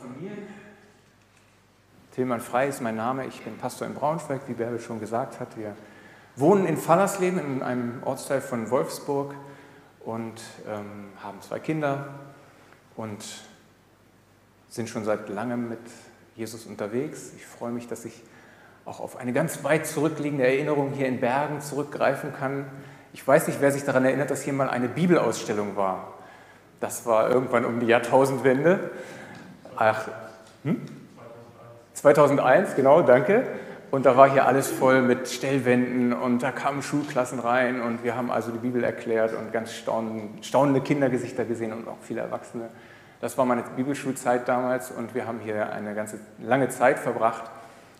von mir. Tilman Frei ist mein Name. Ich bin Pastor in Braunschweig, wie Bärbel schon gesagt hat. Wir wohnen in Fallersleben, in einem Ortsteil von Wolfsburg und ähm, haben zwei Kinder und sind schon seit langem mit Jesus unterwegs. Ich freue mich, dass ich auch auf eine ganz weit zurückliegende Erinnerung hier in Bergen zurückgreifen kann. Ich weiß nicht, wer sich daran erinnert, dass hier mal eine Bibelausstellung war. Das war irgendwann um die Jahrtausendwende. Ach, hm? 2001, genau, danke. Und da war hier alles voll mit Stellwänden und da kamen Schulklassen rein und wir haben also die Bibel erklärt und ganz staunende Kindergesichter gesehen und auch viele Erwachsene. Das war meine Bibelschulzeit damals und wir haben hier eine ganze lange Zeit verbracht.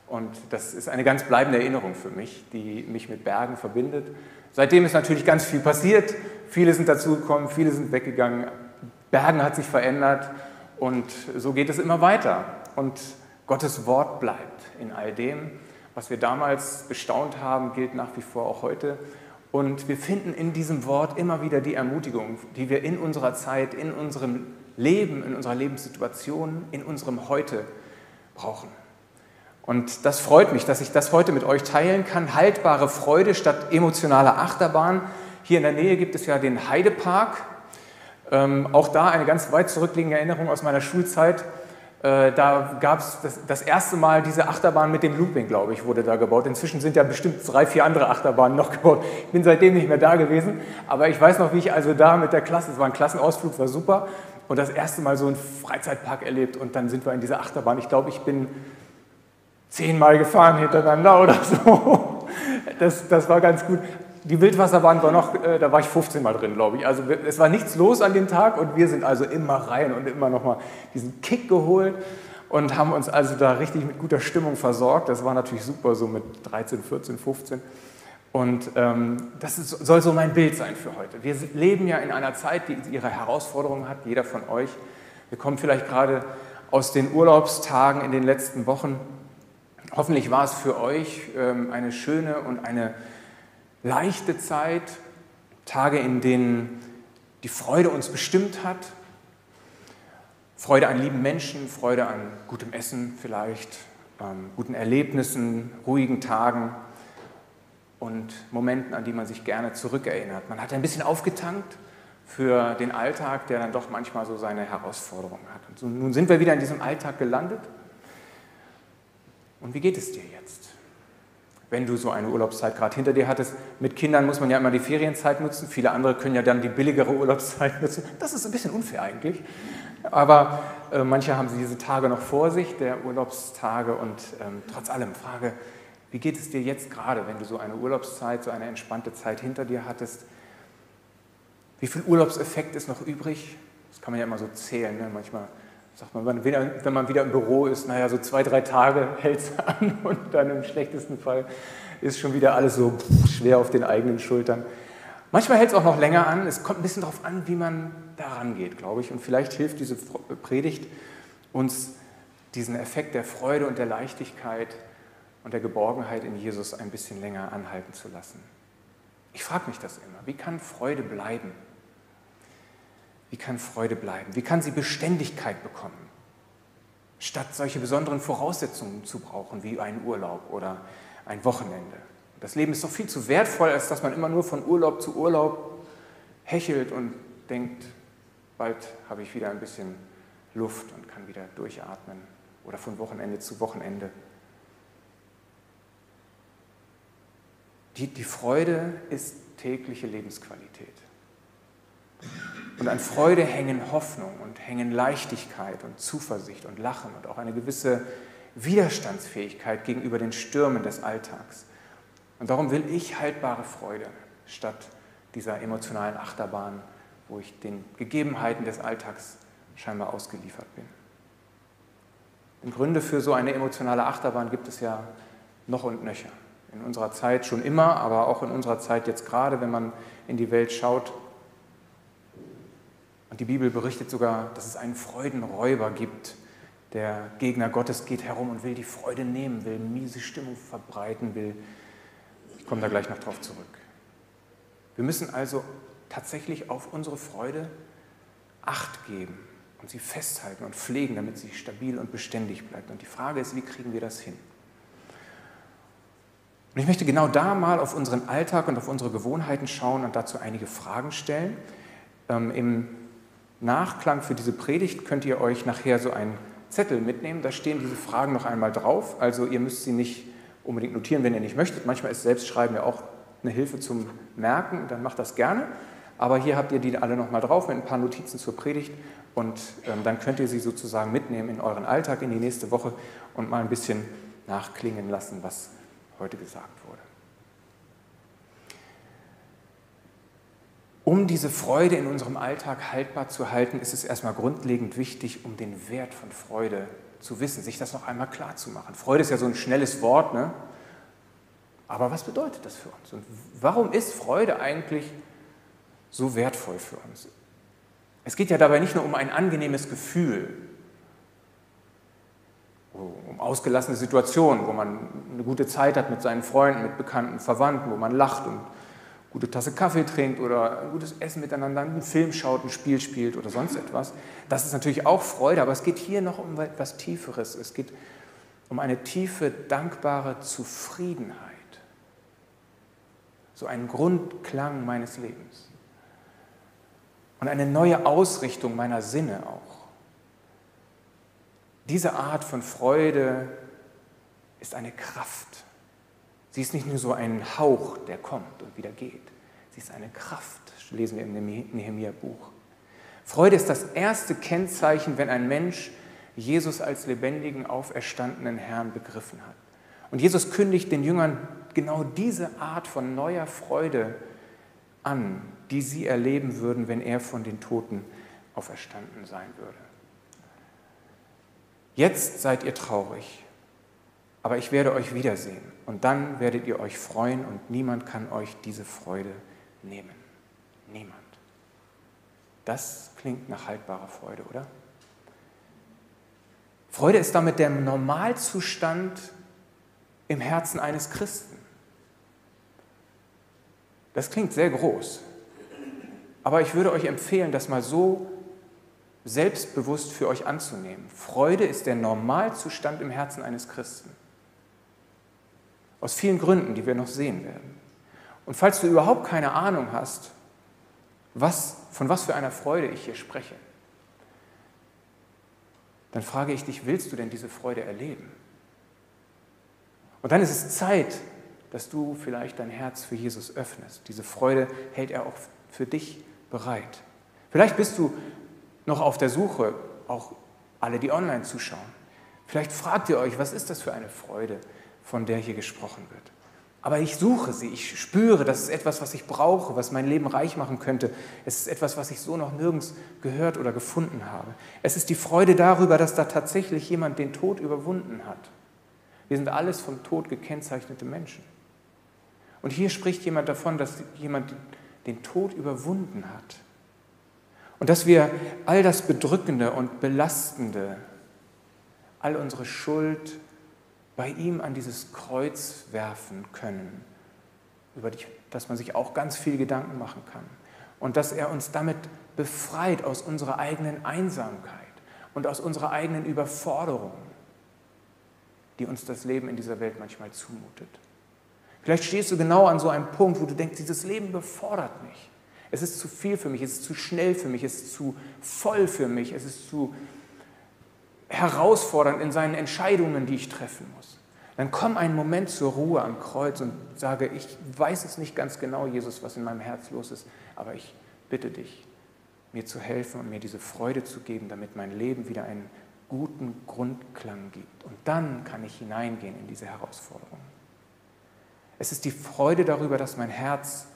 Und das ist eine ganz bleibende Erinnerung für mich, die mich mit Bergen verbindet. Seitdem ist natürlich ganz viel passiert. Viele sind dazugekommen, viele sind weggegangen. Bergen hat sich verändert und so geht es immer weiter. Und Gottes Wort bleibt in all dem. Was wir damals bestaunt haben, gilt nach wie vor auch heute. Und wir finden in diesem Wort immer wieder die Ermutigung, die wir in unserer Zeit, in unserem Leben, in unserer Lebenssituation, in unserem Heute brauchen. Und das freut mich, dass ich das heute mit euch teilen kann. Haltbare Freude statt emotionaler Achterbahn. Hier in der Nähe gibt es ja den Heidepark. Ähm, auch da eine ganz weit zurückliegende Erinnerung aus meiner Schulzeit. Äh, da gab es das, das, erste Mal diese Achterbahn mit dem Looping, glaube ich, wurde da gebaut. Inzwischen sind ja bestimmt drei, vier andere Achterbahnen noch gebaut. Ich bin seitdem nicht mehr da gewesen, aber ich weiß noch, wie ich also da mit der Klasse, es war ein Klassenausflug, war super, und das erste Mal so einen Freizeitpark erlebt und dann sind wir in dieser Achterbahn. Ich glaube, ich bin zehnmal gefahren hintereinander oder so. Das, das war ganz gut. Die Wildwasserbahn war noch, äh, da war ich 15 Mal drin, glaube ich. Also es war nichts los an dem Tag und wir sind also immer rein und immer nochmal diesen Kick geholt und haben uns also da richtig mit guter Stimmung versorgt. Das war natürlich super, so mit 13, 14, 15. Und ähm, das ist, soll so mein Bild sein für heute. Wir leben ja in einer Zeit, die ihre Herausforderungen hat, jeder von euch. Wir kommen vielleicht gerade aus den Urlaubstagen in den letzten Wochen. Hoffentlich war es für euch ähm, eine schöne und eine leichte Zeit, Tage, in denen die Freude uns bestimmt hat. Freude an lieben Menschen, Freude an gutem Essen vielleicht, ähm, guten Erlebnissen, ruhigen Tagen und Momenten, an die man sich gerne zurückerinnert. Man hat ein bisschen aufgetankt für den Alltag, der dann doch manchmal so seine Herausforderungen hat. Und nun sind wir wieder in diesem Alltag gelandet. Und wie geht es dir jetzt? Wenn du so eine Urlaubszeit gerade hinter dir hattest. Mit Kindern muss man ja immer die Ferienzeit nutzen. Viele andere können ja dann die billigere Urlaubszeit nutzen. Das ist ein bisschen unfair eigentlich. Aber äh, manche haben diese Tage noch vor sich, der Urlaubstage. Und ähm, trotz allem, Frage, wie geht es dir jetzt gerade, wenn du so eine Urlaubszeit, so eine entspannte Zeit hinter dir hattest? Wie viel Urlaubseffekt ist noch übrig? Das kann man ja immer so zählen. Ne? Manchmal sagt man, wenn man wieder im Büro ist, naja, so zwei, drei Tage hält es an und dann im schlechtesten Fall ist schon wieder alles so schwer auf den eigenen Schultern. Manchmal hält es auch noch länger an. Es kommt ein bisschen darauf an, wie man daran geht, glaube ich. Und vielleicht hilft diese Predigt uns, diesen Effekt der Freude und der Leichtigkeit und der Geborgenheit in Jesus ein bisschen länger anhalten zu lassen. Ich frage mich das immer. Wie kann Freude bleiben? Wie kann Freude bleiben? Wie kann sie Beständigkeit bekommen? Statt solche besonderen Voraussetzungen zu brauchen, wie einen Urlaub oder ein Wochenende. Das Leben ist doch viel zu wertvoll, als dass man immer nur von Urlaub zu Urlaub hechelt und denkt, bald habe ich wieder ein bisschen Luft und kann wieder durchatmen oder von Wochenende zu Wochenende. Die, die Freude ist tägliche Lebensqualität. Und an Freude hängen Hoffnung und hängen Leichtigkeit und Zuversicht und Lachen und auch eine gewisse Widerstandsfähigkeit gegenüber den Stürmen des Alltags. Und darum will ich haltbare Freude statt dieser emotionalen Achterbahn, wo ich den Gegebenheiten des Alltags scheinbar ausgeliefert bin. Und Gründe für so eine emotionale Achterbahn gibt es ja noch und nöcher. In unserer Zeit schon immer, aber auch in unserer Zeit jetzt gerade, wenn man in die Welt schaut, und die Bibel berichtet sogar, dass es einen Freudenräuber gibt. Der Gegner Gottes geht herum und will die Freude nehmen, will miese Stimmung verbreiten, will. Ich komme da gleich noch drauf zurück. Wir müssen also tatsächlich auf unsere Freude Acht geben. und sie festhalten und pflegen, damit sie stabil und beständig bleibt. Und die Frage ist, wie kriegen wir das hin? Und ich möchte genau da mal auf unseren Alltag und auf unsere Gewohnheiten schauen und dazu einige Fragen stellen. Ähm, Im Nachklang für diese Predigt könnt ihr euch nachher so einen Zettel mitnehmen. Da stehen diese Fragen noch einmal drauf. Also ihr müsst sie nicht unbedingt notieren, wenn ihr nicht möchtet. Manchmal ist Selbstschreiben ja auch eine Hilfe zum Merken, dann macht das gerne. Aber hier habt ihr die alle nochmal drauf mit ein paar Notizen zur Predigt und ähm, dann könnt ihr sie sozusagen mitnehmen in euren Alltag in die nächste Woche und mal ein bisschen nachklingen lassen, was heute gesagt wurde. Um diese Freude in unserem Alltag haltbar zu halten, ist es erstmal grundlegend wichtig, um den Wert von Freude zu wissen, sich das noch einmal klar zu machen. Freude ist ja so ein schnelles Wort, ne? aber was bedeutet das für uns? Und warum ist Freude eigentlich so wertvoll für uns? Es geht ja dabei nicht nur um ein angenehmes Gefühl, um ausgelassene Situationen, wo man eine gute Zeit hat mit seinen Freunden, mit Bekannten, Verwandten, wo man lacht und gute Tasse Kaffee trinkt oder ein gutes Essen miteinander, einen Film schaut, ein Spiel spielt oder sonst etwas. Das ist natürlich auch Freude, aber es geht hier noch um etwas Tieferes. Es geht um eine tiefe, dankbare Zufriedenheit. So einen Grundklang meines Lebens. Und eine neue Ausrichtung meiner Sinne auch. Diese Art von Freude ist eine Kraft. Sie ist nicht nur so ein Hauch, der kommt und wieder geht. Sie ist eine Kraft, lesen wir im Nehemiah-Buch. Freude ist das erste Kennzeichen, wenn ein Mensch Jesus als lebendigen, auferstandenen Herrn begriffen hat. Und Jesus kündigt den Jüngern genau diese Art von neuer Freude an, die sie erleben würden, wenn er von den Toten auferstanden sein würde. Jetzt seid ihr traurig, aber ich werde euch wiedersehen und dann werdet ihr euch freuen und niemand kann euch diese Freude nehmen. Niemand. Das klingt nach haltbarer Freude, oder? Freude ist damit der Normalzustand im Herzen eines Christen. Das klingt sehr groß, aber ich würde euch empfehlen, das mal so selbstbewusst für euch anzunehmen. Freude ist der Normalzustand im Herzen eines Christen. Aus vielen Gründen, die wir noch sehen werden. Und falls du überhaupt keine Ahnung hast, was, von was für einer Freude ich hier spreche, dann frage ich dich, willst du denn diese Freude erleben? Und dann ist es Zeit, dass du vielleicht dein Herz für Jesus öffnest. Diese Freude hält er auch für dich bereit. Vielleicht bist du noch auf der Suche, auch alle, die online zuschauen. Vielleicht fragt ihr euch, was ist das für eine Freude, von der hier gesprochen wird. Aber ich suche sie, ich spüre, das ist etwas, was ich brauche, was mein Leben reich machen könnte. Es ist etwas, was ich so noch nirgends gehört oder gefunden habe. Es ist die Freude darüber, dass da tatsächlich jemand den Tod überwunden hat. Wir sind alles vom Tod gekennzeichnete Menschen. Und hier spricht jemand davon, dass jemand den Tod überwunden hat. Und dass wir all das Bedrückende und Belastende, all unsere Schuld bei ihm an dieses Kreuz werfen können, über das man sich auch ganz viel Gedanken machen kann. Und dass er uns damit befreit aus unserer eigenen Einsamkeit und aus unserer eigenen Überforderung, die uns das Leben in dieser Welt manchmal zumutet. Vielleicht stehst du genau an so einem Punkt, wo du denkst, dieses Leben befordert mich. Es ist zu viel für mich, es ist zu schnell für mich, es ist zu voll für mich, es ist zu herausfordernd in seinen Entscheidungen, die ich treffen muss. Dann komm einen Moment zur Ruhe am Kreuz und sage, ich weiß es nicht ganz genau, Jesus, was in meinem Herz los ist, aber ich bitte dich, mir zu helfen und mir diese Freude zu geben, damit mein Leben wieder einen guten Grundklang gibt. Und dann kann ich hineingehen in diese Herausforderung. Es ist die Freude darüber, dass mein Herz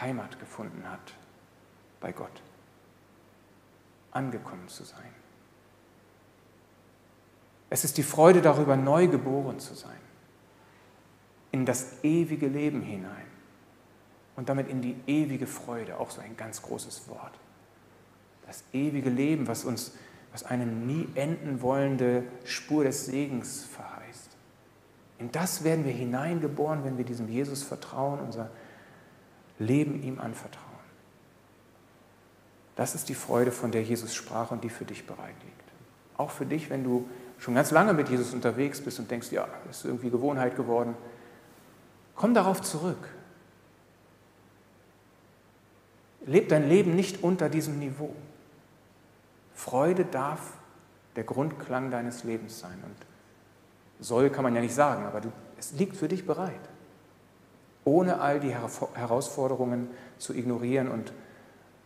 Heimat gefunden hat bei Gott, angekommen zu sein. Es ist die Freude darüber, neu geboren zu sein, in das ewige Leben hinein und damit in die ewige Freude, auch so ein ganz großes Wort. Das ewige Leben, was uns, was eine nie enden wollende Spur des Segens verheißt. In das werden wir hineingeboren, wenn wir diesem Jesus vertrauen, unser Leben ihm anvertrauen. Das ist die Freude, von der Jesus sprach und die für dich bereit liegt. Auch für dich, wenn du schon ganz lange mit Jesus unterwegs bist und denkst, ja, ist irgendwie Gewohnheit geworden. Komm darauf zurück. Leb dein Leben nicht unter diesem Niveau. Freude darf der Grundklang deines Lebens sein. Und soll kann man ja nicht sagen, aber du, es liegt für dich bereit. Ohne all die Herausforderungen zu ignorieren und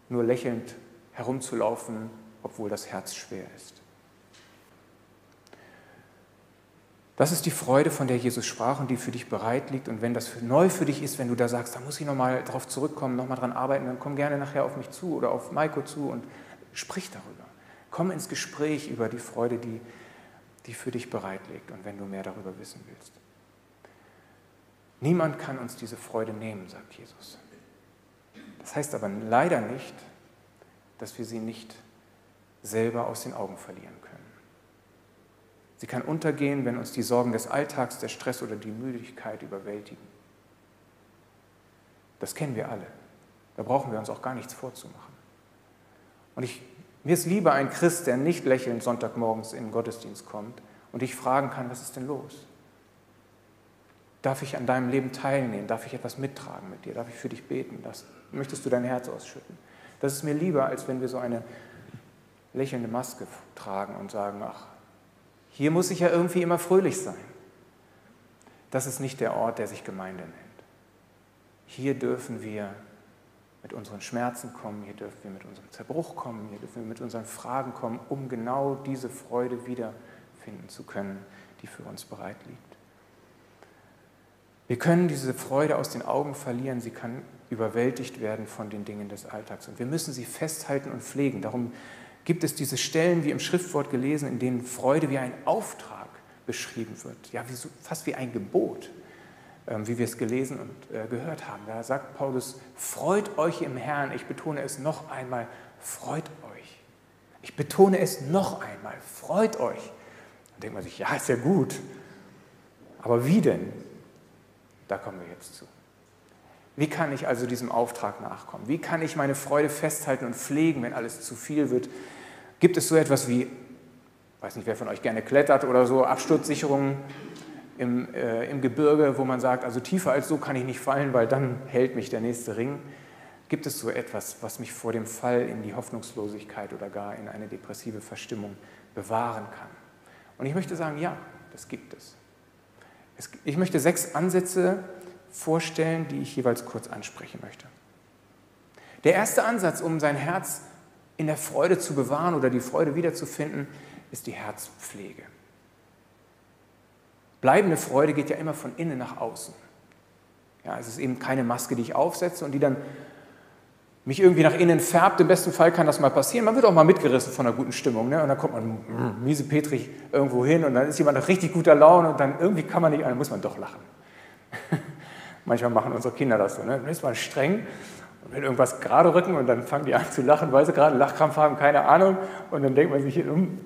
nur lächelnd herumzulaufen, obwohl das Herz schwer ist. Das ist die Freude, von der Jesus sprach und die für dich bereit liegt. Und wenn das neu für dich ist, wenn du da sagst, da muss ich nochmal drauf zurückkommen, nochmal dran arbeiten, dann komm gerne nachher auf mich zu oder auf Maiko zu und sprich darüber. Komm ins Gespräch über die Freude, die, die für dich bereit liegt und wenn du mehr darüber wissen willst. Niemand kann uns diese Freude nehmen, sagt Jesus. Das heißt aber leider nicht, dass wir sie nicht selber aus den Augen verlieren können. Sie kann untergehen, wenn uns die Sorgen des Alltags, der Stress oder die Müdigkeit überwältigen. Das kennen wir alle. Da brauchen wir uns auch gar nichts vorzumachen. Und ich, mir ist lieber ein Christ, der nicht lächelnd Sonntagmorgens in den Gottesdienst kommt und ich fragen kann, was ist denn los? Darf ich an deinem Leben teilnehmen? Darf ich etwas mittragen mit dir? Darf ich für dich beten? Das, möchtest du dein Herz ausschütten? Das ist mir lieber, als wenn wir so eine lächelnde Maske tragen und sagen, ach, hier muss ich ja irgendwie immer fröhlich sein. Das ist nicht der Ort, der sich Gemeinde nennt. Hier dürfen wir mit unseren Schmerzen kommen, hier dürfen wir mit unserem Zerbruch kommen, hier dürfen wir mit unseren Fragen kommen, um genau diese Freude wiederfinden zu können, die für uns bereit liegt. Wir können diese Freude aus den Augen verlieren, sie kann überwältigt werden von den Dingen des Alltags. Und wir müssen sie festhalten und pflegen. Darum gibt es diese Stellen, wie im Schriftwort gelesen, in denen Freude wie ein Auftrag beschrieben wird, ja, wie so, fast wie ein Gebot, ähm, wie wir es gelesen und äh, gehört haben. Da sagt Paulus, freut euch im Herrn, ich betone es noch einmal, freut euch. Ich betone es noch einmal, freut euch. Dann denkt man sich, ja, ist ja gut. Aber wie denn? Da kommen wir jetzt zu. Wie kann ich also diesem Auftrag nachkommen? Wie kann ich meine Freude festhalten und pflegen, wenn alles zu viel wird? Gibt es so etwas wie, weiß nicht, wer von euch gerne klettert oder so, Absturzsicherungen im, äh, im Gebirge, wo man sagt, also tiefer als so kann ich nicht fallen, weil dann hält mich der nächste Ring? Gibt es so etwas, was mich vor dem Fall in die Hoffnungslosigkeit oder gar in eine depressive Verstimmung bewahren kann? Und ich möchte sagen, ja, das gibt es. es ich möchte sechs Ansätze vorstellen, die ich jeweils kurz ansprechen möchte. Der erste Ansatz, um sein Herz in der Freude zu bewahren oder die Freude wiederzufinden, ist die Herzpflege. Bleibende Freude geht ja immer von innen nach außen. Ja, es ist eben keine Maske, die ich aufsetze und die dann mich irgendwie nach innen färbt. Im besten Fall kann das mal passieren. Man wird auch mal mitgerissen von einer guten Stimmung. Ne? Und dann kommt man mm, miesepetrig irgendwo hin und dann ist jemand nach richtig guter Laune und dann irgendwie kann man nicht, dann muss man doch lachen. Manchmal machen unsere Kinder das so. Ne? Dann ist man streng will irgendwas gerade rücken und dann fangen die an zu lachen, weil sie gerade einen Lachkrampf haben, keine Ahnung. Und dann denkt man sich, um,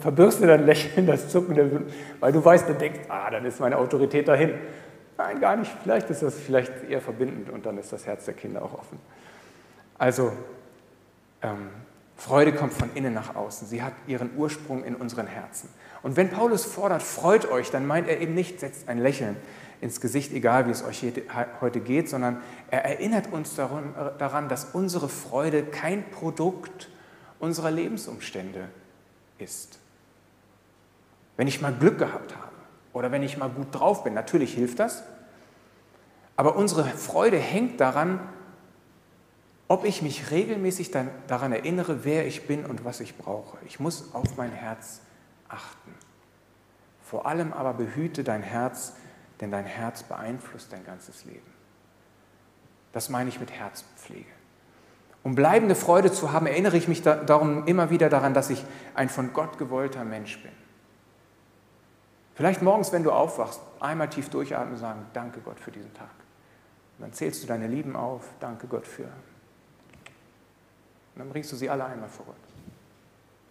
verbirgst du dann Lächeln, das Zucken, weil du weißt, dann denkst, ah, dann ist meine Autorität dahin. Nein, gar nicht. Vielleicht ist das vielleicht eher verbindend und dann ist das Herz der Kinder auch offen. Also, ähm, Freude kommt von innen nach außen. Sie hat ihren Ursprung in unseren Herzen. Und wenn Paulus fordert, freut euch, dann meint er eben nicht, setzt ein Lächeln ins Gesicht, egal wie es euch heute geht, sondern er erinnert uns daran, dass unsere Freude kein Produkt unserer Lebensumstände ist. Wenn ich mal Glück gehabt habe oder wenn ich mal gut drauf bin, natürlich hilft das, aber unsere Freude hängt daran, ob ich mich regelmäßig daran erinnere, wer ich bin und was ich brauche. Ich muss auf mein Herz achten. Vor allem aber behüte dein Herz denn dein Herz beeinflusst dein ganzes Leben. Das meine ich mit Herzpflege. Um bleibende Freude zu haben, erinnere ich mich darum immer wieder daran, dass ich ein von Gott gewollter Mensch bin. Vielleicht morgens, wenn du aufwachst, einmal tief durchatmen und sagen, danke Gott für diesen Tag. Und dann zählst du deine Lieben auf, danke Gott für. Und dann bringst du sie alle einmal vor Gott.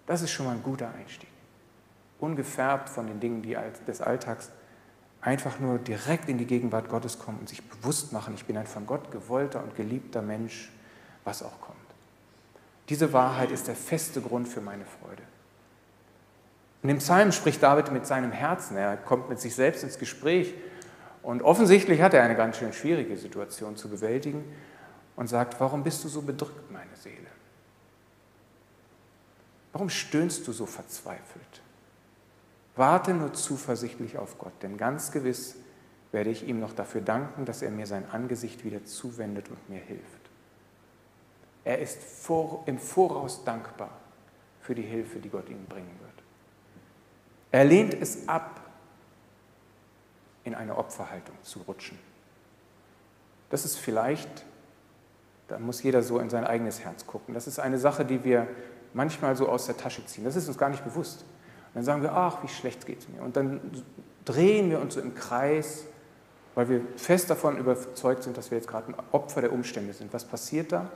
Das ist schon mal ein guter Einstieg. Ungefärbt von den Dingen des Alltags, einfach nur direkt in die Gegenwart Gottes kommen und sich bewusst machen, ich bin ein von Gott gewollter und geliebter Mensch, was auch kommt. Diese Wahrheit ist der feste Grund für meine Freude. In dem Psalm spricht David mit seinem Herzen. Er kommt mit sich selbst ins Gespräch und offensichtlich hat er eine ganz schön schwierige Situation zu bewältigen und sagt, warum bist du so bedrückt, meine Seele? Warum stöhnst du so verzweifelt? Warte nur zuversichtlich auf Gott, denn ganz gewiss werde ich ihm noch dafür danken, dass er mir sein Angesicht wieder zuwendet und mir hilft. Er ist im Voraus dankbar für die Hilfe, die Gott ihm bringen wird. Er lehnt es ab, in eine Opferhaltung zu rutschen. Das ist vielleicht, da muss jeder so in sein eigenes Herz gucken. Das ist eine Sache, die wir manchmal so aus der Tasche ziehen. Das ist uns gar nicht bewusst. Dann sagen wir, ach, wie schlecht geht es mir. Und dann drehen wir uns so im Kreis, weil wir fest davon überzeugt sind, dass wir jetzt gerade ein Opfer der Umstände sind. Was passiert da?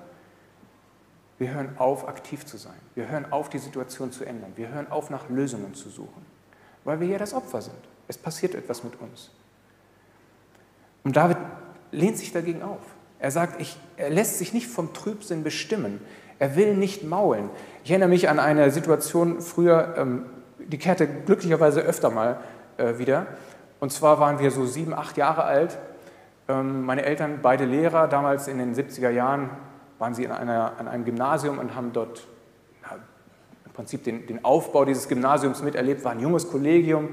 Wir hören auf, aktiv zu sein. Wir hören auf, die Situation zu ändern. Wir hören auf, nach Lösungen zu suchen, weil wir ja das Opfer sind. Es passiert etwas mit uns. Und David lehnt sich dagegen auf. Er sagt, ich, er lässt sich nicht vom Trübsinn bestimmen. Er will nicht maulen. Ich erinnere mich an eine Situation früher, ähm, die kehrte glücklicherweise öfter mal äh, wieder. Und zwar waren wir so sieben, acht Jahre alt. Ähm, meine Eltern, beide Lehrer, damals in den 70er Jahren waren sie in einer, an einem Gymnasium und haben dort ja, im Prinzip den, den Aufbau dieses Gymnasiums miterlebt. War ein junges Kollegium,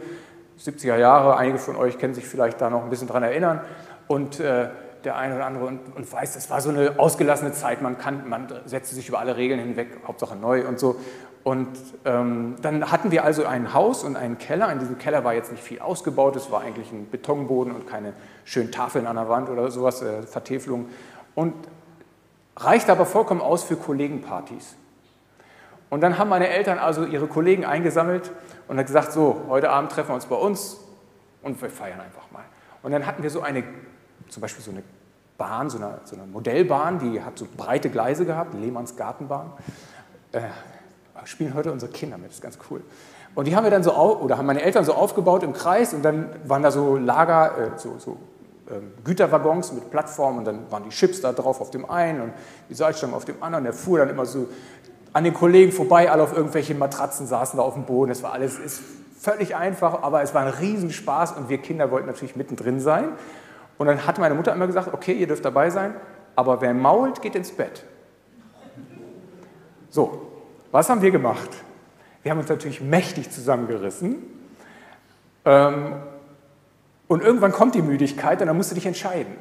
70er Jahre. Einige von euch können sich vielleicht da noch ein bisschen dran erinnern. Und äh, der eine oder andere und, und weiß, das war so eine ausgelassene Zeit, man, kann, man setzte sich über alle Regeln hinweg, Hauptsache neu und so. Und ähm, dann hatten wir also ein Haus und einen Keller. In diesem Keller war jetzt nicht viel ausgebaut, es war eigentlich ein Betonboden und keine schönen Tafeln an der Wand oder sowas, äh, Vertäfelung. Und reichte aber vollkommen aus für Kollegenpartys. Und dann haben meine Eltern also ihre Kollegen eingesammelt und haben gesagt, so, heute Abend treffen wir uns bei uns und wir feiern einfach mal. Und dann hatten wir so eine zum Beispiel so eine Bahn, so eine, so eine Modellbahn, die hat so breite Gleise gehabt, Lehmanns Gartenbahn. Äh, spielen heute unsere Kinder mit, das ist ganz cool. Und die haben wir dann so, oder haben meine Eltern so aufgebaut im Kreis und dann waren da so Lager, äh, so, so äh, Güterwaggons mit Plattformen und dann waren die Chips da drauf auf dem einen und die Salzstangen auf dem anderen. Der fuhr dann immer so an den Kollegen vorbei, alle auf irgendwelchen Matratzen saßen da auf dem Boden. Das war alles ist völlig einfach, aber es war ein Riesenspaß und wir Kinder wollten natürlich mittendrin sein. Und dann hat meine Mutter immer gesagt, okay, ihr dürft dabei sein, aber wer mault, geht ins Bett. So, was haben wir gemacht? Wir haben uns natürlich mächtig zusammengerissen. Ähm, und irgendwann kommt die Müdigkeit und dann musst du dich entscheiden.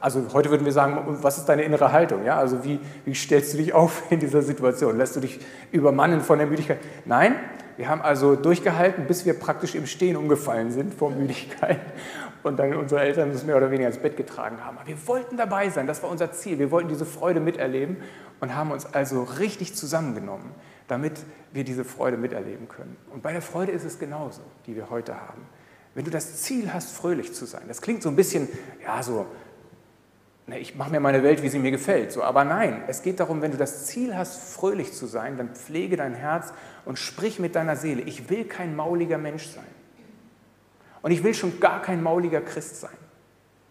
Also heute würden wir sagen, was ist deine innere Haltung? Ja? Also wie, wie stellst du dich auf in dieser Situation? Lässt du dich übermannen von der Müdigkeit? Nein, wir haben also durchgehalten, bis wir praktisch im Stehen umgefallen sind vor Müdigkeit und dann unsere Eltern uns mehr oder weniger ins Bett getragen haben. Aber wir wollten dabei sein, das war unser Ziel. Wir wollten diese Freude miterleben und haben uns also richtig zusammengenommen, damit wir diese Freude miterleben können. Und bei der Freude ist es genauso, die wir heute haben. Wenn du das Ziel hast, fröhlich zu sein, das klingt so ein bisschen, ja, so, ne, ich mache mir meine Welt, wie sie mir gefällt. So, aber nein, es geht darum, wenn du das Ziel hast, fröhlich zu sein, dann pflege dein Herz und sprich mit deiner Seele. Ich will kein mauliger Mensch sein. Und ich will schon gar kein mauliger Christ sein.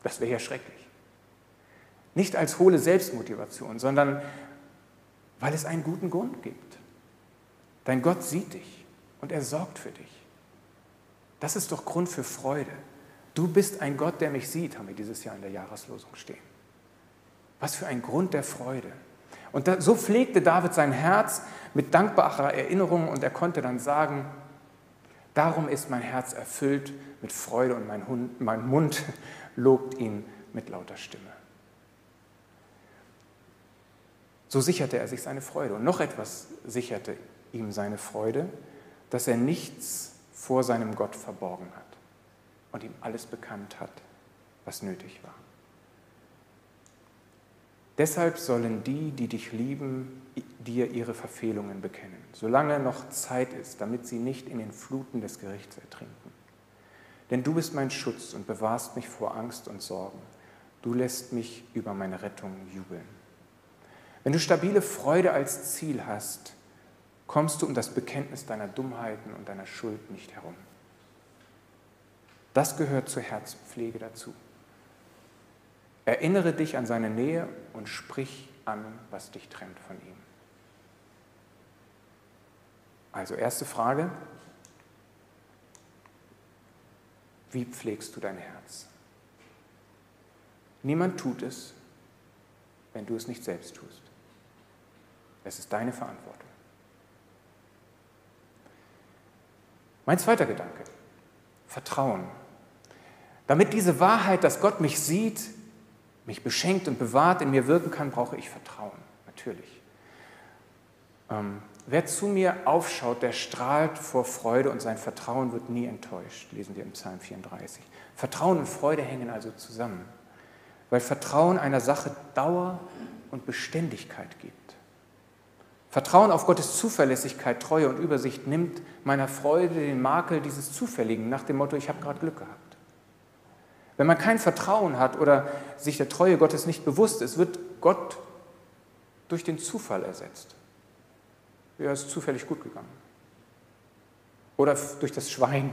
Das wäre ja schrecklich. Nicht als hohle Selbstmotivation, sondern weil es einen guten Grund gibt. Dein Gott sieht dich und er sorgt für dich. Das ist doch Grund für Freude. Du bist ein Gott, der mich sieht, haben wir dieses Jahr in der Jahreslosung stehen. Was für ein Grund der Freude. Und so pflegte David sein Herz mit dankbarer Erinnerung und er konnte dann sagen, Darum ist mein Herz erfüllt mit Freude und mein, Hund, mein Mund lobt ihn mit lauter Stimme. So sicherte er sich seine Freude. Und noch etwas sicherte ihm seine Freude, dass er nichts vor seinem Gott verborgen hat und ihm alles bekannt hat, was nötig war. Deshalb sollen die, die dich lieben, dir ihre Verfehlungen bekennen, solange noch Zeit ist, damit sie nicht in den Fluten des Gerichts ertrinken. Denn du bist mein Schutz und bewahrst mich vor Angst und Sorgen. Du lässt mich über meine Rettung jubeln. Wenn du stabile Freude als Ziel hast, kommst du um das Bekenntnis deiner Dummheiten und deiner Schuld nicht herum. Das gehört zur Herzpflege dazu. Erinnere dich an seine Nähe und sprich an, was dich trennt von ihm. Also erste Frage, wie pflegst du dein Herz? Niemand tut es, wenn du es nicht selbst tust. Es ist deine Verantwortung. Mein zweiter Gedanke, Vertrauen. Damit diese Wahrheit, dass Gott mich sieht, mich beschenkt und bewahrt, in mir wirken kann, brauche ich Vertrauen, natürlich. Ähm, wer zu mir aufschaut, der strahlt vor Freude und sein Vertrauen wird nie enttäuscht, lesen wir im Psalm 34. Vertrauen und Freude hängen also zusammen, weil Vertrauen einer Sache Dauer und Beständigkeit gibt. Vertrauen auf Gottes Zuverlässigkeit, Treue und Übersicht nimmt meiner Freude den Makel dieses Zufälligen nach dem Motto, ich habe gerade Glück gehabt. Wenn man kein Vertrauen hat oder sich der Treue Gottes nicht bewusst ist, wird Gott durch den Zufall ersetzt. Ja, ist zufällig gut gegangen. Oder durch das Schwein,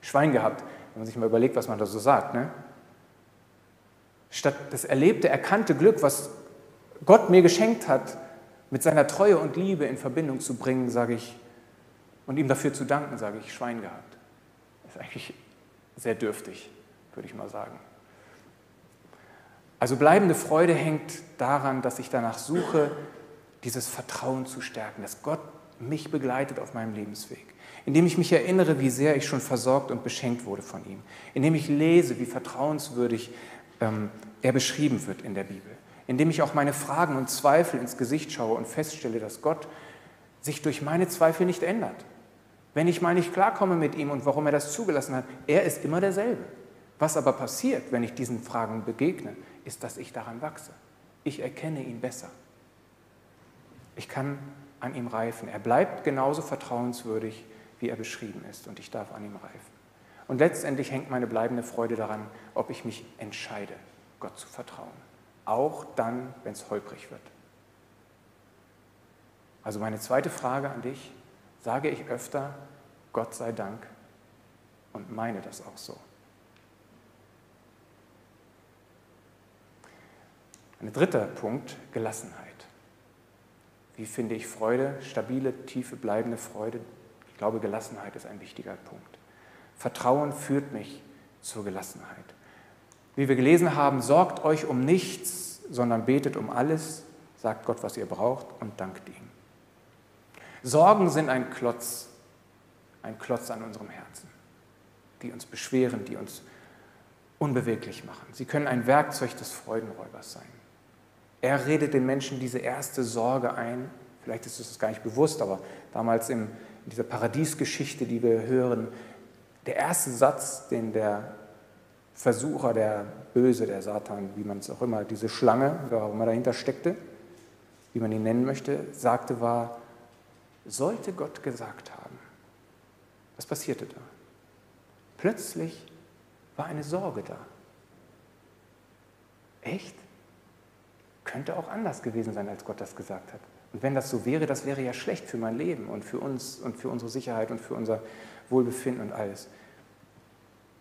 Schwein gehabt, wenn man sich mal überlegt, was man da so sagt. Ne? Statt das erlebte, erkannte Glück, was Gott mir geschenkt hat, mit seiner Treue und Liebe in Verbindung zu bringen, sage ich, und ihm dafür zu danken, sage ich, Schwein gehabt. Das ist eigentlich sehr dürftig würde ich mal sagen. Also bleibende Freude hängt daran, dass ich danach suche, dieses Vertrauen zu stärken, dass Gott mich begleitet auf meinem Lebensweg, indem ich mich erinnere, wie sehr ich schon versorgt und beschenkt wurde von ihm, indem ich lese, wie vertrauenswürdig ähm, er beschrieben wird in der Bibel, indem ich auch meine Fragen und Zweifel ins Gesicht schaue und feststelle, dass Gott sich durch meine Zweifel nicht ändert. Wenn ich mal nicht klarkomme mit ihm und warum er das zugelassen hat, er ist immer derselbe. Was aber passiert, wenn ich diesen Fragen begegne, ist, dass ich daran wachse. Ich erkenne ihn besser. Ich kann an ihm reifen. Er bleibt genauso vertrauenswürdig, wie er beschrieben ist, und ich darf an ihm reifen. Und letztendlich hängt meine bleibende Freude daran, ob ich mich entscheide, Gott zu vertrauen. Auch dann, wenn es holprig wird. Also meine zweite Frage an dich, sage ich öfter, Gott sei Dank und meine das auch so. Ein dritter Punkt, Gelassenheit. Wie finde ich Freude, stabile, tiefe, bleibende Freude? Ich glaube, Gelassenheit ist ein wichtiger Punkt. Vertrauen führt mich zur Gelassenheit. Wie wir gelesen haben, sorgt euch um nichts, sondern betet um alles, sagt Gott, was ihr braucht und dankt ihm. Sorgen sind ein Klotz, ein Klotz an unserem Herzen, die uns beschweren, die uns unbeweglich machen. Sie können ein Werkzeug des Freudenräubers sein. Er redet den Menschen diese erste Sorge ein. Vielleicht ist es das gar nicht bewusst, aber damals in dieser Paradiesgeschichte, die wir hören, der erste Satz, den der Versucher, der Böse, der Satan, wie man es auch immer, diese Schlange, wer auch immer dahinter steckte, wie man ihn nennen möchte, sagte, war, sollte Gott gesagt haben. Was passierte da? Plötzlich war eine Sorge da. Echt? Könnte auch anders gewesen sein, als Gott das gesagt hat. Und wenn das so wäre, das wäre ja schlecht für mein Leben und für uns und für unsere Sicherheit und für unser Wohlbefinden und alles.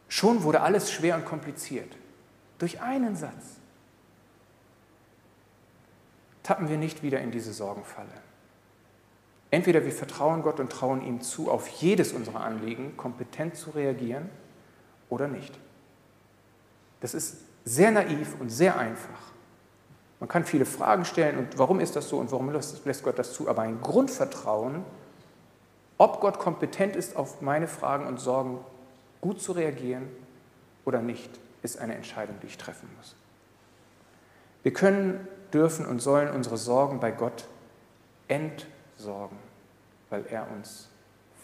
Schon wurde alles schwer und kompliziert. Durch einen Satz tappen wir nicht wieder in diese Sorgenfalle. Entweder wir vertrauen Gott und trauen ihm zu, auf jedes unserer Anliegen kompetent zu reagieren oder nicht. Das ist sehr naiv und sehr einfach. Man kann viele Fragen stellen und warum ist das so und warum lässt Gott das zu, aber ein Grundvertrauen, ob Gott kompetent ist, auf meine Fragen und Sorgen gut zu reagieren oder nicht, ist eine Entscheidung, die ich treffen muss. Wir können, dürfen und sollen unsere Sorgen bei Gott entsorgen, weil er uns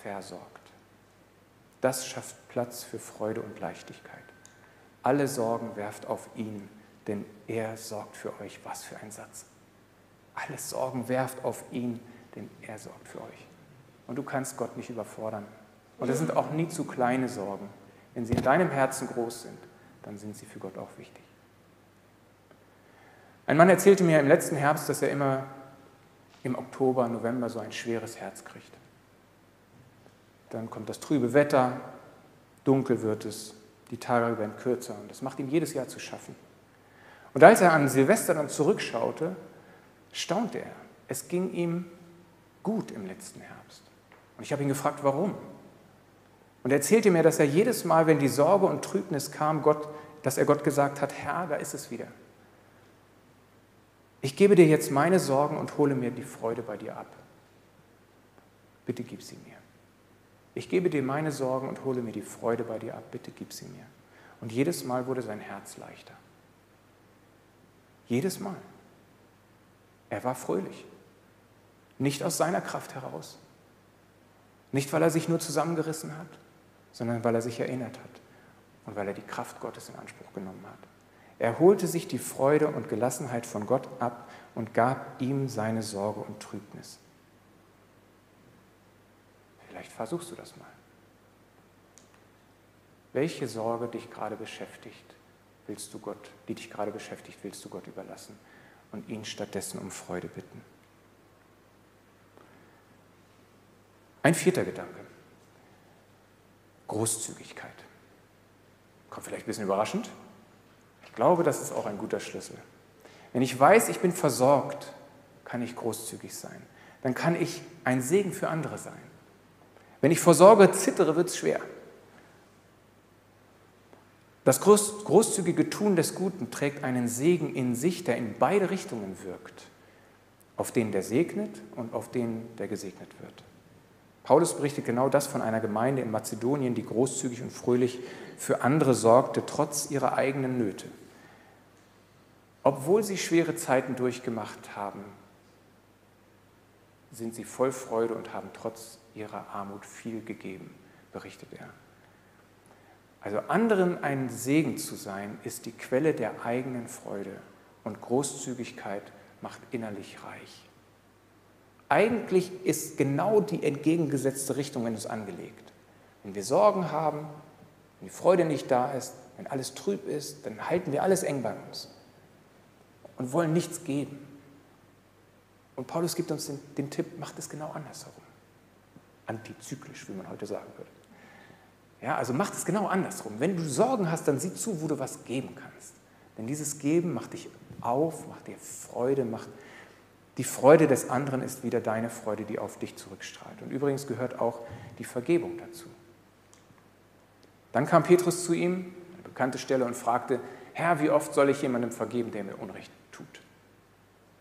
versorgt. Das schafft Platz für Freude und Leichtigkeit. Alle Sorgen werft auf ihn denn er sorgt für euch. Was für ein Satz. Alle Sorgen werft auf ihn, denn er sorgt für euch. Und du kannst Gott nicht überfordern. Und es sind auch nie zu kleine Sorgen. Wenn sie in deinem Herzen groß sind, dann sind sie für Gott auch wichtig. Ein Mann erzählte mir im letzten Herbst, dass er immer im Oktober, November so ein schweres Herz kriegt. Dann kommt das trübe Wetter, dunkel wird es, die Tage werden kürzer und das macht ihm jedes Jahr zu schaffen. Und als er an Silvester dann zurückschaute, staunte er. Es ging ihm gut im letzten Herbst. Und ich habe ihn gefragt, warum? Und er erzählte mir, dass er jedes Mal, wenn die Sorge und Trübnis kam, Gott, dass er Gott gesagt hat, Herr, da ist es wieder. Ich gebe dir jetzt meine Sorgen und hole mir die Freude bei dir ab. Bitte gib sie mir. Ich gebe dir meine Sorgen und hole mir die Freude bei dir ab. Bitte gib sie mir. Und jedes Mal wurde sein Herz leichter. Jedes Mal. Er war fröhlich. Nicht aus seiner Kraft heraus. Nicht, weil er sich nur zusammengerissen hat, sondern weil er sich erinnert hat und weil er die Kraft Gottes in Anspruch genommen hat. Er holte sich die Freude und Gelassenheit von Gott ab und gab ihm seine Sorge und Trübnis. Vielleicht versuchst du das mal. Welche Sorge dich gerade beschäftigt, willst du Gott, die dich gerade beschäftigt, willst du Gott überlassen und ihn stattdessen um Freude bitten? Ein vierter Gedanke. Großzügigkeit. Kommt vielleicht ein bisschen überraschend. Ich glaube, das ist auch ein guter Schlüssel. Wenn ich weiß, ich bin versorgt, kann ich großzügig sein. Dann kann ich ein Segen für andere sein. Wenn ich vor Sorge zittere, wird es schwer. Das großzügige Tun des Guten trägt einen Segen in sich, der in beide Richtungen wirkt. Auf den, der segnet und auf den, der gesegnet wird. Paulus berichtet genau das von einer Gemeinde in Mazedonien, die großzügig und fröhlich für andere sorgte, trotz ihrer eigenen Nöte. Obwohl sie schwere Zeiten durchgemacht haben, sind sie voll Freude und haben trotz ihrer Armut viel gegeben, berichtet er. Also anderen ein Segen zu sein, ist die Quelle der eigenen Freude und Großzügigkeit macht innerlich reich. Eigentlich ist genau die entgegengesetzte Richtung in uns angelegt. Wenn wir Sorgen haben, wenn die Freude nicht da ist, wenn alles trüb ist, dann halten wir alles eng bei uns und wollen nichts geben. Und Paulus gibt uns den, den Tipp, macht es genau andersherum. Antizyklisch, wie man heute sagen würde. Ja, also macht es genau andersrum. Wenn du Sorgen hast, dann sieh zu, wo du was geben kannst. Denn dieses Geben macht dich auf, macht dir Freude, macht die Freude des anderen ist wieder deine Freude, die auf dich zurückstrahlt. Und übrigens gehört auch die Vergebung dazu. Dann kam Petrus zu ihm, eine bekannte Stelle, und fragte, Herr, wie oft soll ich jemandem vergeben, der mir Unrecht tut?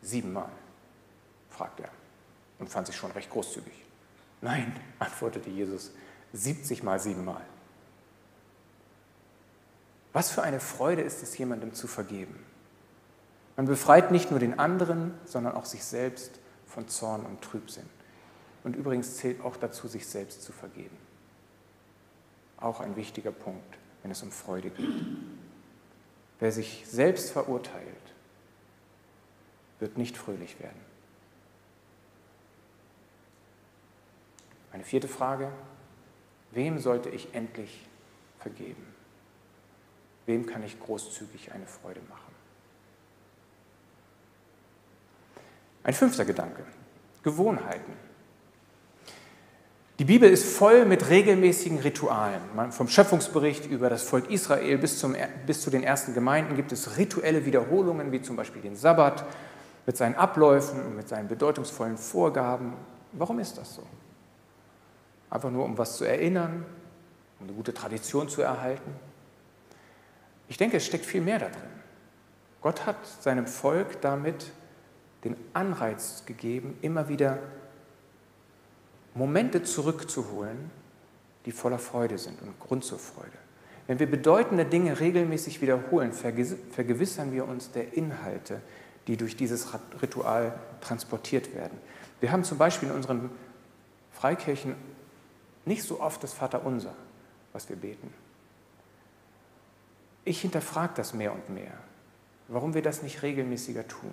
Siebenmal, fragte er und fand sich schon recht großzügig. Nein, antwortete Jesus, 70 mal siebenmal. Was für eine Freude ist es, jemandem zu vergeben. Man befreit nicht nur den anderen, sondern auch sich selbst von Zorn und Trübsinn. Und übrigens zählt auch dazu, sich selbst zu vergeben. Auch ein wichtiger Punkt, wenn es um Freude geht. Wer sich selbst verurteilt, wird nicht fröhlich werden. Eine vierte Frage, wem sollte ich endlich vergeben? Wem kann ich großzügig eine Freude machen? Ein fünfter Gedanke, Gewohnheiten. Die Bibel ist voll mit regelmäßigen Ritualen. Vom Schöpfungsbericht über das Volk Israel bis, zum, bis zu den ersten Gemeinden gibt es rituelle Wiederholungen, wie zum Beispiel den Sabbat, mit seinen Abläufen und mit seinen bedeutungsvollen Vorgaben. Warum ist das so? Einfach nur, um was zu erinnern, um eine gute Tradition zu erhalten? Ich denke, es steckt viel mehr da drin. Gott hat seinem Volk damit den Anreiz gegeben, immer wieder Momente zurückzuholen, die voller Freude sind und Grund zur Freude. Wenn wir bedeutende Dinge regelmäßig wiederholen, vergewissern wir uns der Inhalte, die durch dieses Ritual transportiert werden. Wir haben zum Beispiel in unseren Freikirchen nicht so oft das Vaterunser, was wir beten. Ich hinterfrage das mehr und mehr, warum wir das nicht regelmäßiger tun.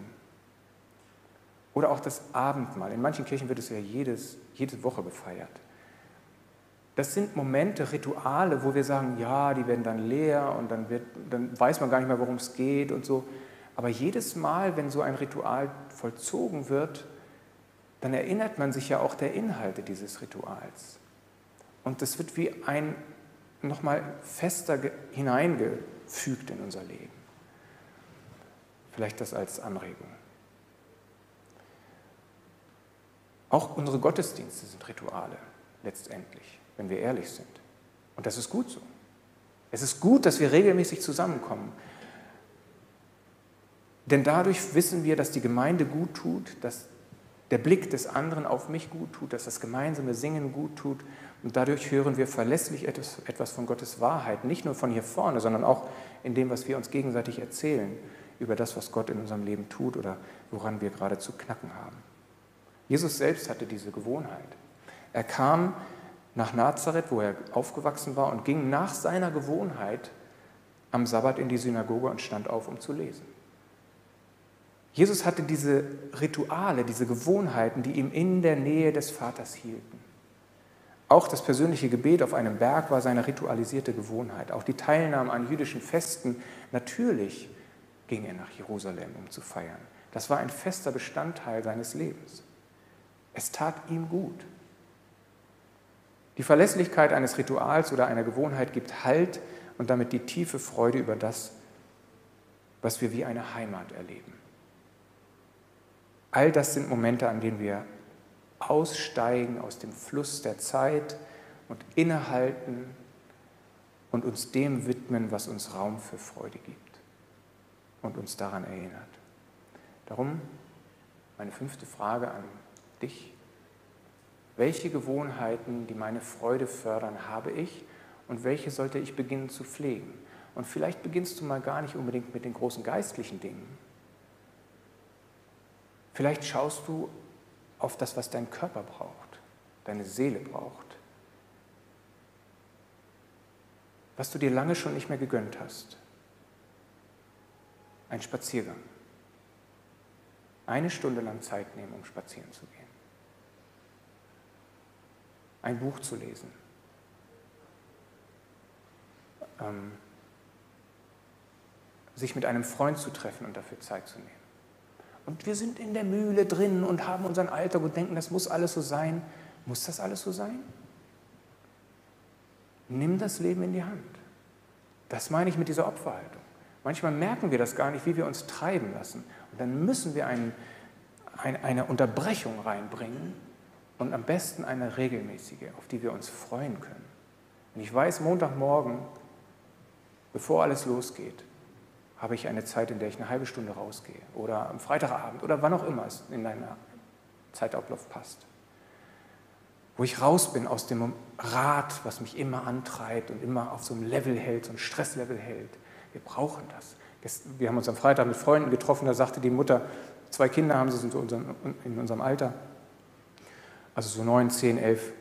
Oder auch das Abendmahl. In manchen Kirchen wird es ja jedes, jede Woche gefeiert. Das sind Momente, Rituale, wo wir sagen, ja, die werden dann leer und dann, wird, dann weiß man gar nicht mehr, worum es geht und so. Aber jedes Mal, wenn so ein Ritual vollzogen wird, dann erinnert man sich ja auch der Inhalte dieses Rituals. Und das wird wie ein nochmal fester hineingefügt in unser Leben. Vielleicht das als Anregung. Auch unsere Gottesdienste sind Rituale. letztendlich, wenn wir ehrlich sind. Und das ist gut so. Es ist gut, dass wir regelmäßig zusammenkommen. Denn dadurch wissen wir, dass die Gemeinde gut tut, dass der Blick des anderen auf mich gut tut, dass das gemeinsame Singen gut tut. Und dadurch hören wir verlässlich etwas, etwas von Gottes Wahrheit, nicht nur von hier vorne, sondern auch in dem, was wir uns gegenseitig erzählen über das, was Gott in unserem Leben tut oder woran wir gerade zu knacken haben. Jesus selbst hatte diese Gewohnheit. Er kam nach Nazareth, wo er aufgewachsen war, und ging nach seiner Gewohnheit am Sabbat in die Synagoge und stand auf, um zu lesen. Jesus hatte diese Rituale, diese Gewohnheiten, die ihm in der Nähe des Vaters hielten. Auch das persönliche Gebet auf einem Berg war seine ritualisierte Gewohnheit. Auch die Teilnahme an jüdischen Festen. Natürlich ging er nach Jerusalem, um zu feiern. Das war ein fester Bestandteil seines Lebens. Es tat ihm gut. Die Verlässlichkeit eines Rituals oder einer Gewohnheit gibt Halt und damit die tiefe Freude über das, was wir wie eine Heimat erleben. All das sind Momente, an denen wir aussteigen aus dem Fluss der Zeit und innehalten und uns dem widmen, was uns Raum für Freude gibt und uns daran erinnert. Darum meine fünfte Frage an dich. Welche Gewohnheiten, die meine Freude fördern, habe ich und welche sollte ich beginnen zu pflegen? Und vielleicht beginnst du mal gar nicht unbedingt mit den großen geistlichen Dingen, Vielleicht schaust du auf das, was dein Körper braucht, deine Seele braucht, was du dir lange schon nicht mehr gegönnt hast. Ein Spaziergang. Eine Stunde lang Zeit nehmen, um spazieren zu gehen. Ein Buch zu lesen. Ähm, sich mit einem Freund zu treffen und dafür Zeit zu nehmen. Und wir sind in der Mühle drin und haben unseren Alltag und denken, das muss alles so sein. Muss das alles so sein? Nimm das Leben in die Hand. Das meine ich mit dieser Opferhaltung. Manchmal merken wir das gar nicht, wie wir uns treiben lassen. Und dann müssen wir einen, ein, eine Unterbrechung reinbringen und am besten eine regelmäßige, auf die wir uns freuen können. Und ich weiß, Montagmorgen, bevor alles losgeht, habe ich eine Zeit, in der ich eine halbe Stunde rausgehe oder am Freitagabend oder wann auch immer es in deinen Zeitablauf passt. Wo ich raus bin aus dem Rad, was mich immer antreibt und immer auf so einem Level hält, so einem Stresslevel hält. Wir brauchen das. Wir haben uns am Freitag mit Freunden getroffen, da sagte die Mutter, zwei Kinder haben sie, sind in unserem Alter, also so neun, zehn, elf.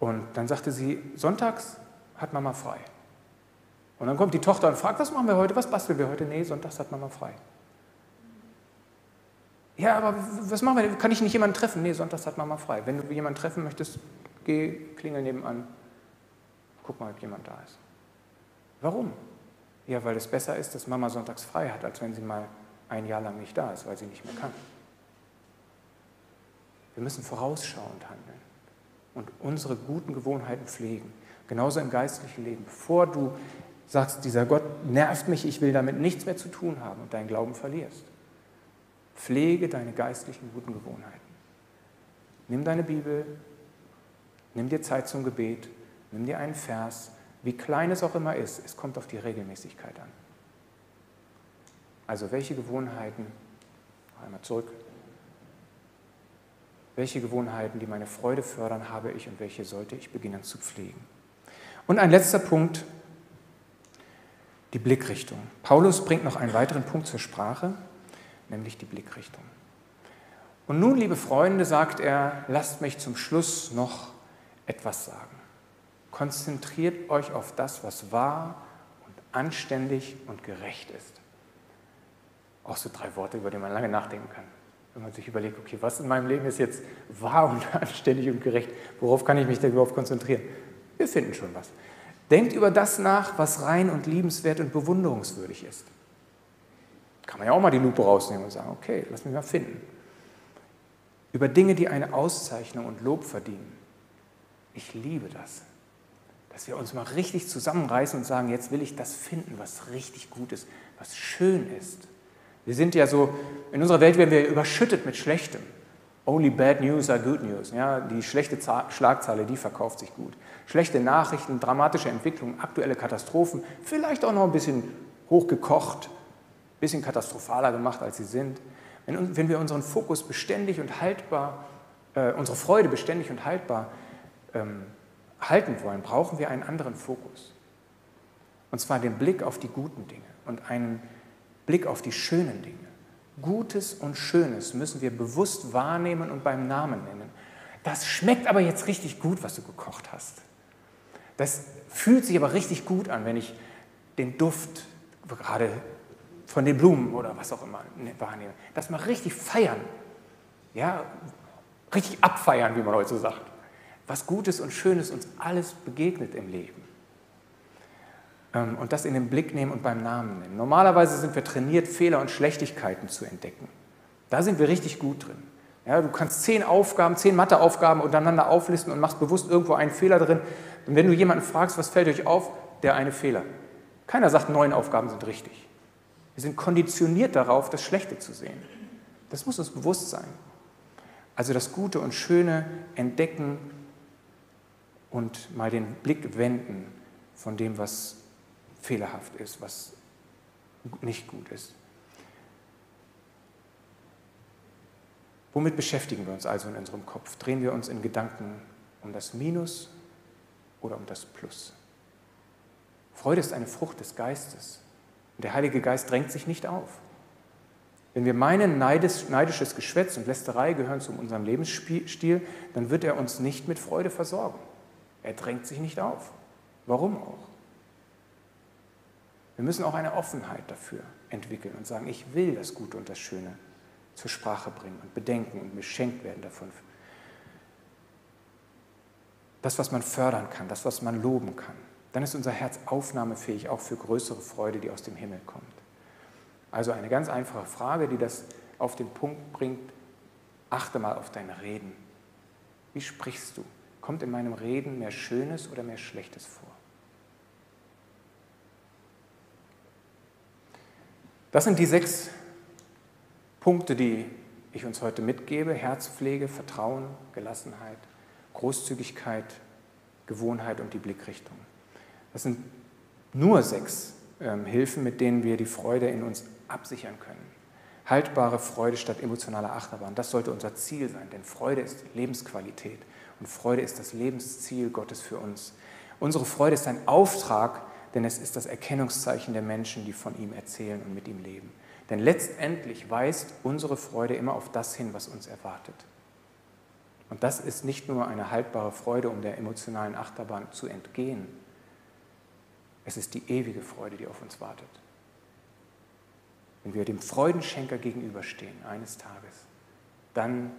Und dann sagte sie, sonntags hat Mama frei. Und dann kommt die Tochter und fragt, was machen wir heute, was basteln wir heute? Nee, sonntags hat Mama frei. Ja, aber was machen wir? Kann ich nicht jemanden treffen? Nee, sonntags hat Mama frei. Wenn du jemanden treffen möchtest, geh, klingel nebenan, guck mal, ob jemand da ist. Warum? Ja, weil es besser ist, dass Mama sonntags frei hat, als wenn sie mal ein Jahr lang nicht da ist, weil sie nicht mehr kann. Wir müssen vorausschauend handeln und unsere guten Gewohnheiten pflegen. Genauso im geistlichen Leben. Bevor du sagst, dieser Gott nervt mich, ich will damit nichts mehr zu tun haben und deinen Glauben verlierst. Pflege deine geistlichen guten Gewohnheiten. Nimm deine Bibel, nimm dir Zeit zum Gebet, nimm dir einen Vers, wie klein es auch immer ist, es kommt auf die Regelmäßigkeit an. Also welche Gewohnheiten, einmal zurück, welche Gewohnheiten, die meine Freude fördern, habe ich und welche sollte ich beginnen zu pflegen. Und ein letzter Punkt, die Blickrichtung. Paulus bringt noch einen weiteren Punkt zur Sprache, nämlich die Blickrichtung. Und nun, liebe Freunde, sagt er, lasst mich zum Schluss noch etwas sagen. Konzentriert euch auf das, was wahr und anständig und gerecht ist. Auch so drei Worte, über die man lange nachdenken kann. Wenn man sich überlegt, okay, was in meinem Leben ist jetzt wahr und anständig und gerecht, worauf kann ich mich denn überhaupt konzentrieren? Wir finden schon was. Denkt über das nach, was rein und liebenswert und bewunderungswürdig ist. Kann man ja auch mal die Lupe rausnehmen und sagen, okay, lass mich mal finden. Über Dinge, die eine Auszeichnung und Lob verdienen. Ich liebe das. Dass wir uns mal richtig zusammenreißen und sagen, jetzt will ich das finden, was richtig gut ist, was schön ist. Wir sind ja so, in unserer Welt werden wir überschüttet mit Schlechtem. Only bad news are good news. Ja, die schlechte Schlagzeile, die verkauft sich gut. Schlechte Nachrichten, dramatische Entwicklungen, aktuelle Katastrophen, vielleicht auch noch ein bisschen hochgekocht, ein bisschen katastrophaler gemacht, als sie sind. Wenn, wenn wir unseren Fokus beständig und haltbar, äh, unsere Freude beständig und haltbar ähm, halten wollen, brauchen wir einen anderen Fokus. Und zwar den Blick auf die guten Dinge und einen Blick auf die schönen Dinge. Gutes und Schönes müssen wir bewusst wahrnehmen und beim Namen nennen. Das schmeckt aber jetzt richtig gut, was du gekocht hast. Das fühlt sich aber richtig gut an, wenn ich den Duft gerade von den Blumen oder was auch immer wahrnehme. Das mal richtig feiern. Ja, richtig abfeiern, wie man heute so sagt. Was Gutes und Schönes uns alles begegnet im Leben. Ähm, und das in den Blick nehmen und beim Namen nennen. Normalerweise sind wir trainiert, Fehler und Schlechtigkeiten zu entdecken. Da sind wir richtig gut drin. Ja, du kannst zehn Aufgaben, zehn Matheaufgaben untereinander auflisten und machst bewusst irgendwo einen Fehler drin. Und wenn du jemanden fragst, was fällt euch auf, der eine Fehler. Keiner sagt, neun Aufgaben sind richtig. Wir sind konditioniert darauf, das Schlechte zu sehen. Das muss uns bewusst sein. Also das Gute und Schöne entdecken und mal den Blick wenden von dem, was fehlerhaft ist, was nicht gut ist. Womit beschäftigen wir uns also in unserem Kopf? Drehen wir uns in Gedanken um das Minus oder um das Plus? Freude ist eine Frucht des Geistes. Und der Heilige Geist drängt sich nicht auf. Wenn wir meinen, neidisches Geschwätz und Lästerei gehören zu unserem Lebensstil, dann wird er uns nicht mit Freude versorgen. Er drängt sich nicht auf. Warum auch? Wir müssen auch eine Offenheit dafür entwickeln und sagen, ich will das Gute und das Schöne zur Sprache bringen und bedenken und beschenkt werden davon. Das, was man fördern kann, das, was man loben kann, dann ist unser Herz aufnahmefähig auch für größere Freude, die aus dem Himmel kommt. Also eine ganz einfache Frage, die das auf den Punkt bringt. Achte mal auf dein Reden. Wie sprichst du? Kommt in meinem Reden mehr Schönes oder mehr Schlechtes vor? Das sind die sechs Punkte, die ich uns heute mitgebe. Herzpflege, Vertrauen, Gelassenheit, Großzügigkeit, Gewohnheit und die Blickrichtung. Das sind nur sechs ähm, Hilfen, mit denen wir die Freude in uns absichern können. Haltbare Freude statt emotionaler Achterbahn, das sollte unser Ziel sein, denn Freude ist Lebensqualität und Freude ist das Lebensziel Gottes für uns. Unsere Freude ist ein Auftrag, denn es ist das Erkennungszeichen der Menschen, die von ihm erzählen und mit ihm leben. Denn letztendlich weist unsere Freude immer auf das hin, was uns erwartet. Und das ist nicht nur eine haltbare Freude, um der emotionalen Achterbahn zu entgehen, es ist die ewige Freude, die auf uns wartet. Wenn wir dem Freudenschenker gegenüberstehen eines Tages, dann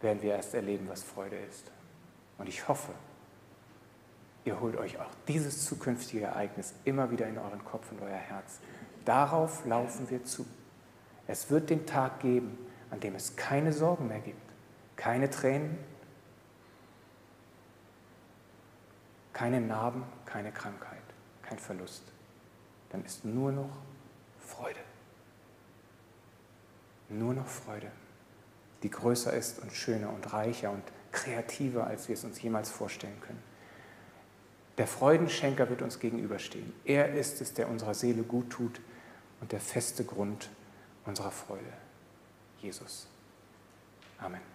werden wir erst erleben, was Freude ist. Und ich hoffe, ihr holt euch auch dieses zukünftige Ereignis immer wieder in euren Kopf und euer Herz. Darauf laufen wir zu. Es wird den Tag geben, an dem es keine Sorgen mehr gibt, keine Tränen, keine Narben, keine Krankheit, kein Verlust. Dann ist nur noch Freude. Nur noch Freude, die größer ist und schöner und reicher und kreativer, als wir es uns jemals vorstellen können. Der Freudenschenker wird uns gegenüberstehen. Er ist es, der unserer Seele gut tut und der feste Grund unserer Freude. Jesus. Amen.